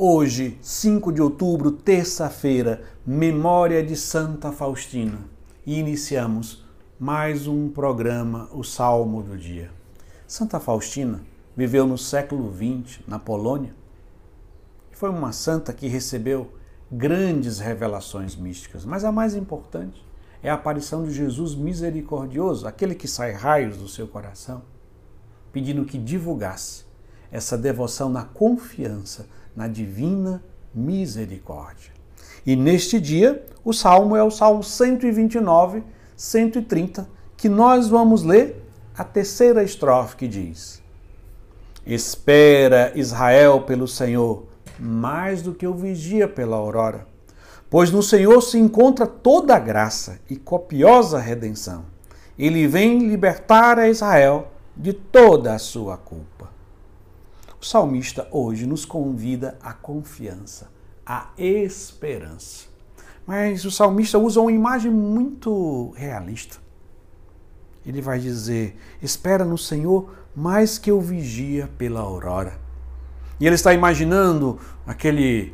Hoje, 5 de outubro, terça-feira, memória de Santa Faustina. E iniciamos mais um programa, o Salmo do Dia. Santa Faustina viveu no século XX, na Polônia. Foi uma santa que recebeu grandes revelações místicas, mas a mais importante é a aparição de Jesus misericordioso, aquele que sai raios do seu coração, pedindo que divulgasse essa devoção na confiança na divina misericórdia. E neste dia, o salmo é o salmo 129, 130, que nós vamos ler a terceira estrofe que diz: Espera Israel pelo Senhor, mais do que o vigia pela aurora. Pois no Senhor se encontra toda a graça e copiosa redenção. Ele vem libertar a Israel de toda a sua culpa. O salmista hoje nos convida à confiança, à esperança. Mas o salmista usa uma imagem muito realista. Ele vai dizer: Espera no Senhor mais que eu vigia pela aurora. E ele está imaginando aquele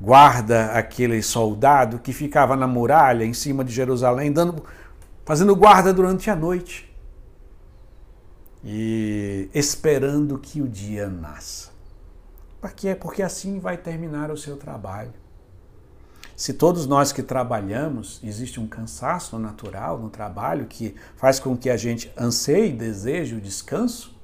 guarda, aquele soldado que ficava na muralha em cima de Jerusalém, dando, fazendo guarda durante a noite e esperando que o dia nasça. Porque, porque assim vai terminar o seu trabalho. Se todos nós que trabalhamos, existe um cansaço natural no trabalho que faz com que a gente anseie, deseje o descanso,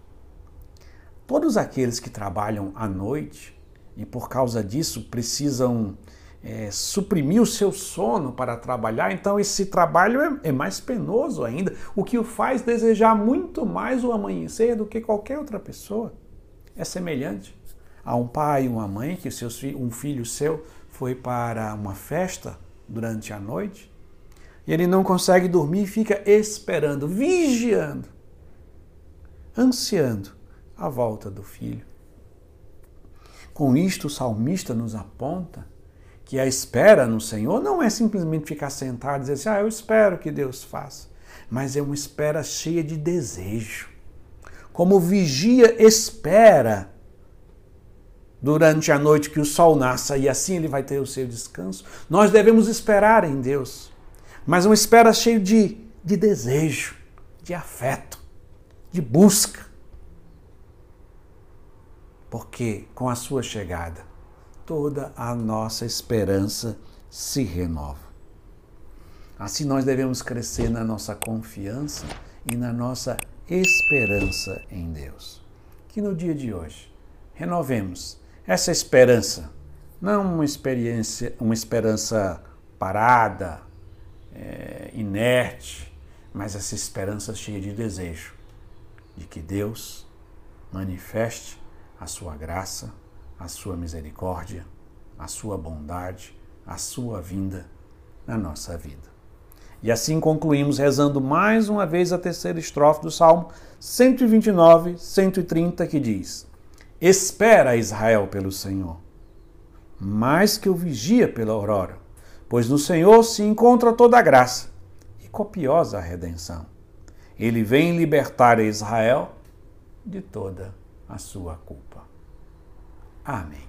todos aqueles que trabalham à noite e por causa disso precisam é, suprimir o seu sono para trabalhar, então esse trabalho é, é, mais penoso ainda, o que o faz desejar muito mais o amanhecer do que qualquer outra pessoa. É semelhante a um pai, uma mãe que seus, um filho seu foi para uma festa durante a noite e ele não consegue dormir e fica esperando, vigiando, ansiando a volta do filho. Com isto, o salmista nos aponta que a espera no Senhor não é simplesmente ficar sentado e dizer assim, ah, eu espero que Deus faça, mas é uma espera cheia de desejo. Como vigia espera durante a noite que o sol nasça e assim ele vai ter o seu descanso, nós devemos esperar em Deus, mas uma espera cheia de, de desejo, de afeto, de busca. Porque com a sua chegada, toda a nossa esperança se renova. Assim nós devemos crescer na nossa confiança e na nossa esperança em Deus. Que no dia de hoje renovemos essa esperança, não uma experiência, uma esperança parada, é, inerte, mas essa esperança cheia de desejo de que Deus manifeste a sua graça a sua misericórdia, a sua bondade, a sua vinda na nossa vida. E assim concluímos rezando mais uma vez a terceira estrofe do Salmo 129, 130, que diz: Espera Israel pelo Senhor, mais que o vigia pela aurora, pois no Senhor se encontra toda a graça e copiosa a redenção. Ele vem libertar Israel de toda a sua culpa. Amém.